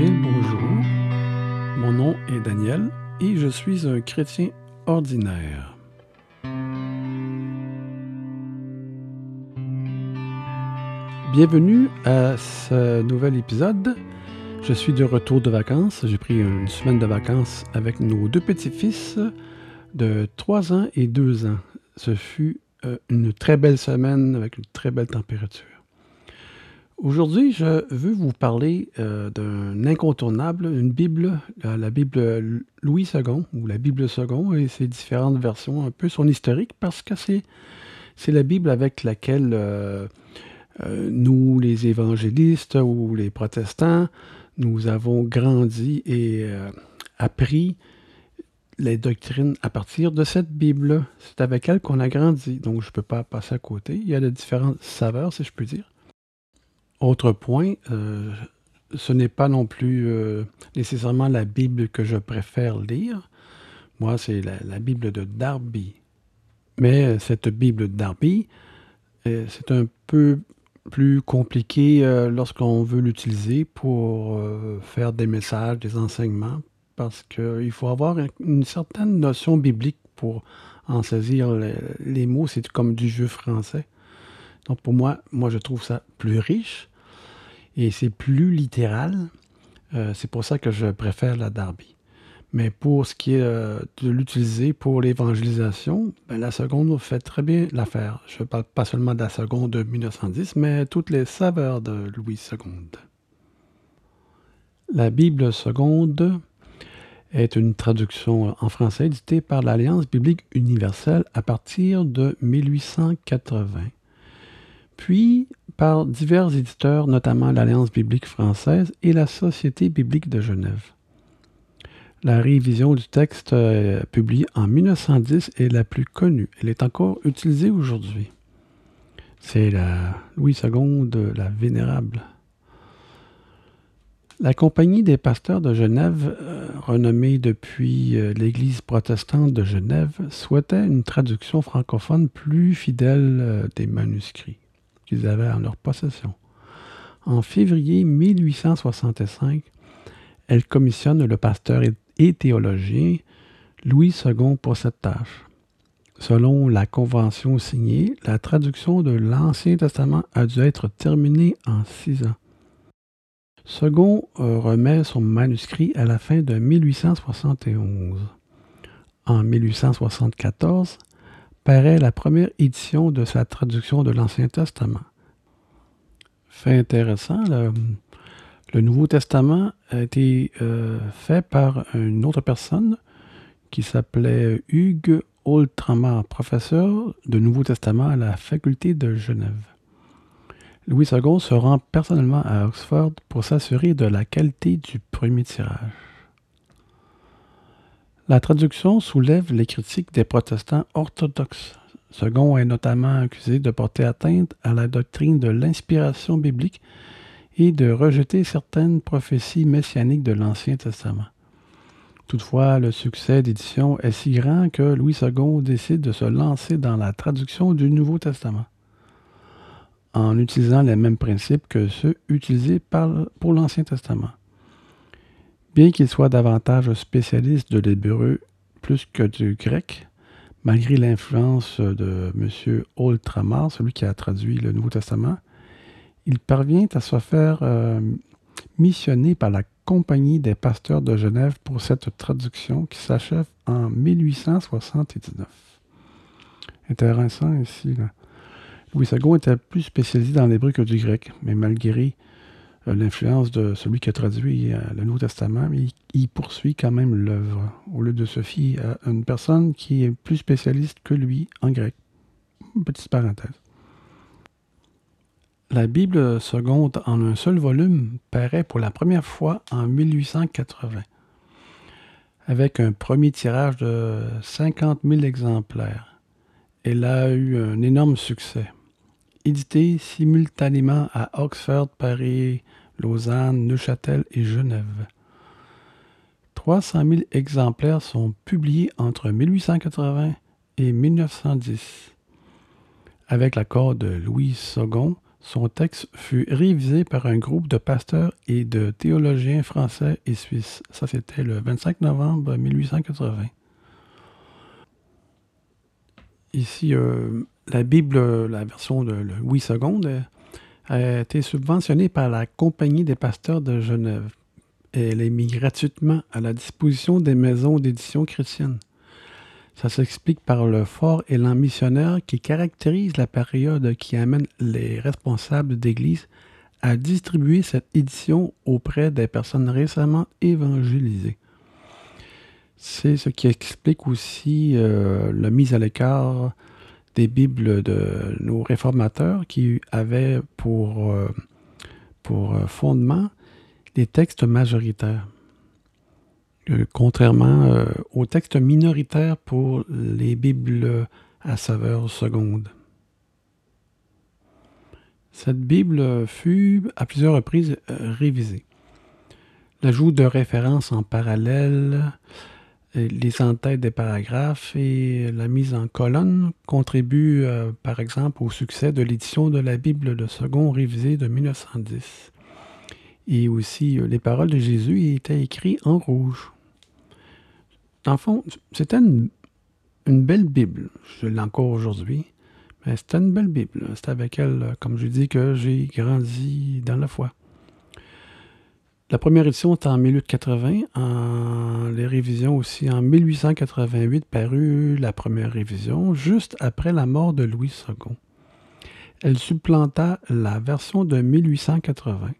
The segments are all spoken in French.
Et bonjour, mon nom est Daniel et je suis un chrétien ordinaire. Bienvenue à ce nouvel épisode. Je suis de retour de vacances. J'ai pris une semaine de vacances avec nos deux petits-fils de 3 ans et 2 ans. Ce fut euh, une très belle semaine avec une très belle température. Aujourd'hui, je veux vous parler euh, d'un incontournable, une Bible, la, Bible Louis II ou la Bible II et ses différentes versions, un peu son historique, parce que c'est, c'est la Bible avec laquelle euh, euh, nous, les évangélistes ou les protestants, nous avons grandi et appris les doctrines à partir de cette Bible. C'est avec elle qu'on a grandi, donc je ne peux pas passer à côté. Il y a de différentes saveurs, si je puis dire. Autre point, euh, ce n'est pas non plus euh, nécessairement la Bible que je préfère lire. Moi, c'est la, Bible de Darby. Mais cette Bible de Darby, euh, c'est un peu plus compliqué lorsqu'on veut l'utiliser pour faire des messages, des enseignements, parce qu'il faut avoir une certaine notion biblique pour en saisir les, les mots. C'est comme du jeu français. Donc pour moi, moi je trouve ça plus riche et c'est plus littéral. Euh, c'est pour ça que je préfère la Darby. Mais pour ce qui est euh, de l'utiliser pour l'évangélisation, ben, la seconde fait très bien l'affaire. Je ne parle pas seulement de la seconde de 1910, mais toutes les saveurs de Louis II. La Bible seconde est une traduction en français éditée par l'Alliance biblique universelle à partir de 1880 puis par divers éditeurs, notamment l'Alliance biblique française et la Société biblique de Genève. La révision du texte euh, publiée en 1910 est la plus connue. Elle est encore utilisée aujourd'hui. C'est la Louis II, la Vénérable. La Compagnie des pasteurs de Genève, euh, renommée depuis euh, l'Église protestante de Genève, souhaitait une traduction francophone plus fidèle des manuscrits avaient en leur possession. En février 1865, elle commissionne le pasteur et théologien Louis II pour cette tâche. Selon la convention signée, la traduction de l'Ancien Testament a dû être terminée en six ans. Second euh, remet son manuscrit à la fin de 1871. En 1874, paraît la première édition de sa traduction de l'Ancien Testament. Fait intéressant, le, Nouveau Testament a été euh, fait par une autre personne qui s'appelait Hugues Oltramar, professeur de Nouveau Testament à la faculté de Genève. Louis II se rend personnellement à Oxford pour s'assurer de la qualité du premier tirage. La traduction soulève les critiques des protestants orthodoxes. Second est notamment accusé de porter atteinte à la doctrine de l'inspiration biblique et de rejeter certaines prophéties messianiques de l'Ancien Testament. Toutefois, le succès d'édition est si grand que Louis II décide de se lancer dans la traduction du Nouveau Testament, en utilisant les mêmes principes que ceux utilisés pour l'Ancien Testament. Bien qu'il soit davantage spécialiste de l'hébreu plus que du grec, malgré l'influence de M. Oltramar, celui qui a traduit le Nouveau Testament, il parvient à se faire euh, missionner par la Compagnie des pasteurs de Genève pour cette traduction qui s'achève en 1879. Intéressant ici. Louis II était plus spécialisé dans l'hébreu que du grec, mais malgré l'influence de celui qui a traduit euh, le Nouveau Testament, mais il, poursuit quand même l'œuvre, au lieu de se fier à une personne qui est plus spécialiste que lui en grec. Petite parenthèse. La Bible seconde en un seul volume paraît pour la première fois en 1880, avec un premier tirage de 50 000 exemplaires. Elle a eu un énorme succès édité simultanément à Oxford, Paris, Lausanne, Neuchâtel et Genève. 300 000 exemplaires sont publiés entre 1880 et 1910. Avec l'accord de Louis II, Son texte fut révisé par un groupe de pasteurs et de théologiens français et suisses. Ça, c'était le 25 novembre 1880. Ici, euh, la Bible, la version de Louis II, a été subventionnée par la Compagnie des pasteurs de Genève. Elle est mise gratuitement à la disposition des maisons d'édition chrétiennes. Ça s'explique par le fort élan missionnaire qui caractérise la période qui amène les responsables d'Église à distribuer cette édition auprès des personnes récemment évangélisées. C'est ce qui explique aussi euh, la mise à l'écart des Bibles de nos réformateurs qui avaient pour, euh, euh, fondement les textes majoritaires. Euh, contrairement aux textes minoritaires pour les Bibles à saveur seconde. Cette Bible fut à plusieurs reprises révisée. L'ajout de références en parallèle, les entêtes des paragraphes et la mise en colonne contribuent par exemple au succès de l'édition de la Bible de second révisée de 1910. Et aussi, les paroles de Jésus étaient écrites en rouge. Dans le fond, c'était une, belle Bible. Je l'ai encore aujourd'hui. Mais c'était une belle Bible. C'est avec elle, comme je dis, que j'ai grandi dans la foi. La première édition était en 1880. En, les révisions aussi en 1888 parut la première révision, juste après la mort de Louis II. Elle supplanta la version de 1880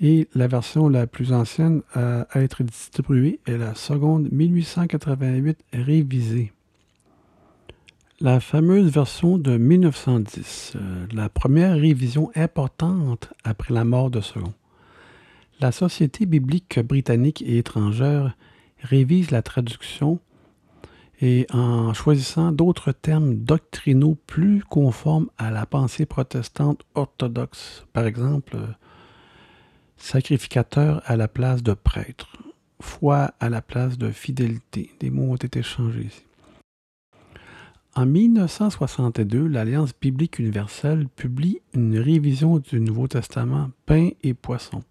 et la version la plus ancienne à être distribuée est la seconde 1888 révisée. La fameuse version de 1910, euh, la première révision importante après la mort de Second. La Société biblique britannique et étrangère révise la traduction et en choisissant d'autres termes doctrinaux plus conformes à la pensée protestante orthodoxe. Par exemple, Sacrificateur à la place de prêtre. Foi à la place de fidélité. Des mots ont été changés ici. En 1962, l'Alliance biblique universelle publie une révision du Nouveau Testament Pain et Poisson.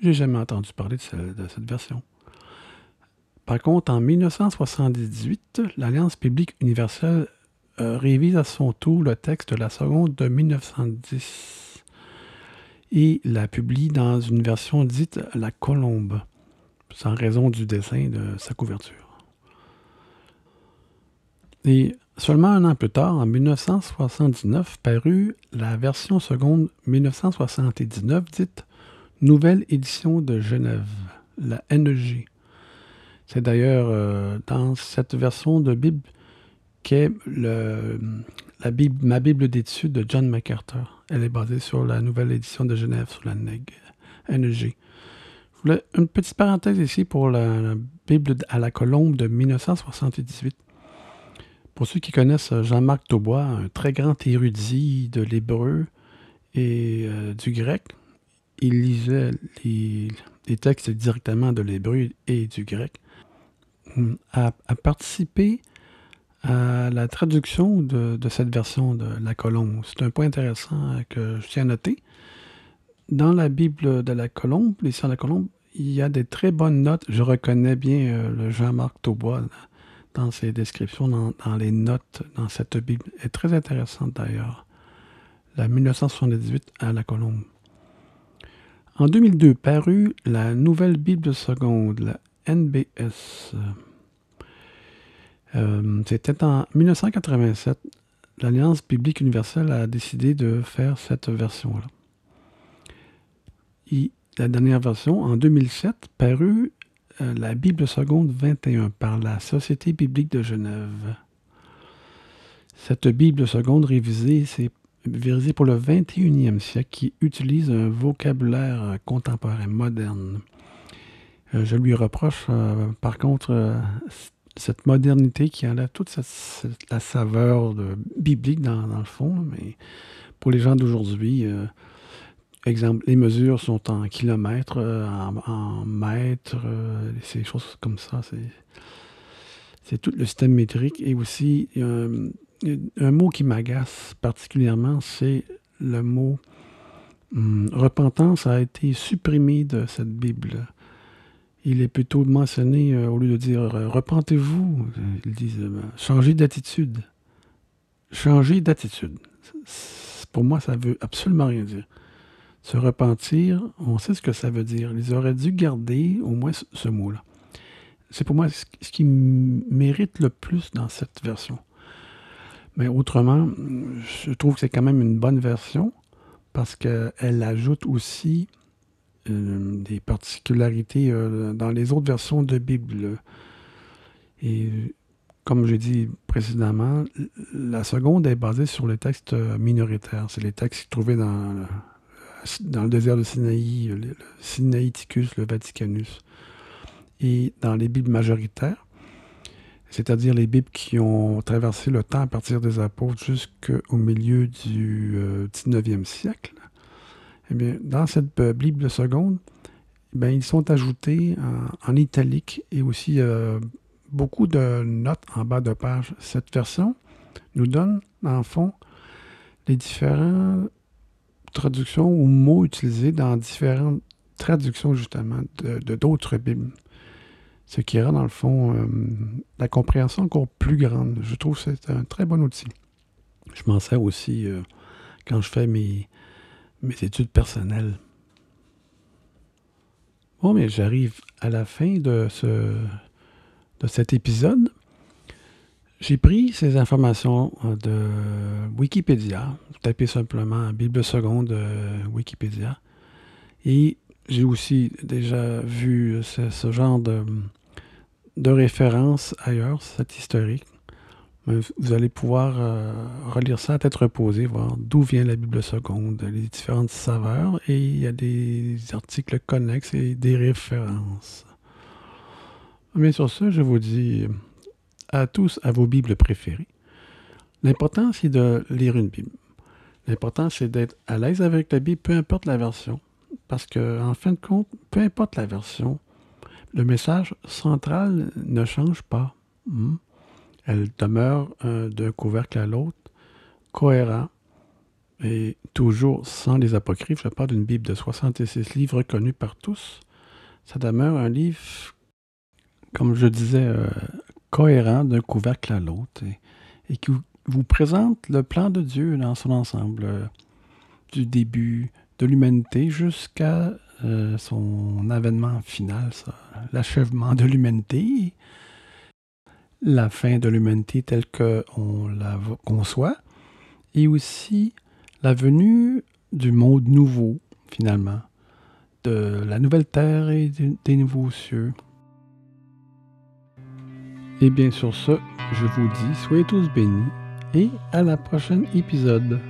J'ai jamais entendu parler de, cette version. Par contre, en 1978, l'Alliance biblique universelle euh, révise à son tour le texte de la seconde de 1910 et la publie dans une version dite La Colombe, sans raison du dessin de sa couverture. Et seulement un an plus tard, en 1979, parut la version seconde 1979 dite Nouvelle édition de Genève, la NEG. C'est d'ailleurs euh, dans cette version de Bible qu'est la Bible, ma Bible d'études de John MacArthur. Elle est basée sur la nouvelle édition de Genève, sur la NEG. NEG. Je voulais une petite parenthèse ici pour la, Bible à la colombe de 1978. Pour ceux qui connaissent Jean-Marc Taubois, un très grand érudit de l'hébreu et euh, du grec, il lisait les, textes directement de l'hébreu et du grec, a, a participé à la traduction de, cette version de la colombe. C'est un point intéressant que je tiens à noter. Dans la Bible de la colombe, de la colombe, il y a des très bonnes notes. Je reconnais bien euh, le Jean-Marc Taubois dans ses descriptions, dans, les notes dans cette Bible. Elle est très intéressante d'ailleurs. La 1978 à la colombe. En 2002 parut la nouvelle Bible seconde, la NBS. Euh, c'était en 1987. L'Alliance biblique universelle a décidé de faire cette version-là. La dernière version, en 2007, parut euh, la Bible seconde 21 par la Société biblique de Genève. Cette Bible seconde révisée, c'est révisée pour le 21e siècle qui utilise un vocabulaire contemporain, moderne. Euh, je lui reproche, par contre, cette modernité qui enlève toute la saveur biblique dans, le fond. Mais pour les gens d'aujourd'hui, euh, exemple, les mesures sont en kilomètres, euh, en, mètres, euh, ces choses comme ça. C'est tout le système métrique. Et aussi, un, mot qui m'agace particulièrement, c'est le mot hum, repentance a été supprimé de cette Bible. Il est plutôt mentionné, euh, au lieu de dire euh, repentez-vous, ils disent changez d'attitude. Changer d'attitude. Pour moi, ça veut absolument rien dire. Se repentir, on sait ce que ça veut dire. Ils auraient dû garder au moins ce mot-là. C'est pour moi ce qui mérite le plus dans cette version. Mais autrement, je trouve que c'est quand même une bonne version parce qu'elle ajoute aussi euh, des particularités euh, dans les autres versions de Bible. Et comme j'ai dit précédemment, la seconde est basée sur les textes minoritaires. C'est les textes trouvés dans, dans le désert de Sinaï, le Sinaïticus, le Vaticanus. Et dans les Bibles majoritaires, c'est-à-dire les Bibles qui ont traversé le temps à partir des apôtres jusqu'au milieu du 19e euh, siècle, eh bien, dans cette euh, Bible seconde, eh ils sont ajoutés en, italique et aussi euh, beaucoup de notes en bas de page. Cette version nous donne, en fond, les différentes traductions ou mots utilisés dans différentes traductions, justement, de d'autres Bibles. Ce qui rend, dans le fond, euh, la compréhension encore plus grande. Je trouve que c'est un très bon outil. Je m'en sers aussi euh, quand je fais mes, mes études personnelles. Bon, mais j'arrive à la fin de, ce, de cet épisode. J'ai pris ces informations euh, de Wikipédia. Vous tapez simplement Bible seconde Wikipédia. Et j'ai aussi déjà vu ce genre de, de référence ailleurs, c'est historique. Vous allez pouvoir euh, relire ça à tête reposée, voir d'où vient la Bible seconde, les différentes saveurs, et il y a des articles connexes et des références. Mais sur ce, je vous dis à tous à vos Bibles préférées. L'important, c'est de lire une Bible. L'important, c'est d'être à l'aise avec la Bible, peu importe la version. Parce que, en fin de compte, peu importe la version, le message central ne change pas. Hmm. Elle demeure d'un couvercle à l'autre, cohérent et toujours sans les apocryphes. Je parle d'une Bible de 66 livres reconnus par tous. Ça demeure un livre, comme je disais, euh, cohérent d'un couvercle à l'autre et, qui vous présente le plan de Dieu dans son ensemble, euh, du début de l'humanité jusqu'à euh, son avènement final, l'achèvement de l'humanité, la fin de l'humanité telle qu'on la conçoit, et aussi la venue du monde nouveau, finalement, de la nouvelle terre et des nouveaux cieux. Et bien sur ce, je vous dis, soyez tous bénis et à la prochaine épisode.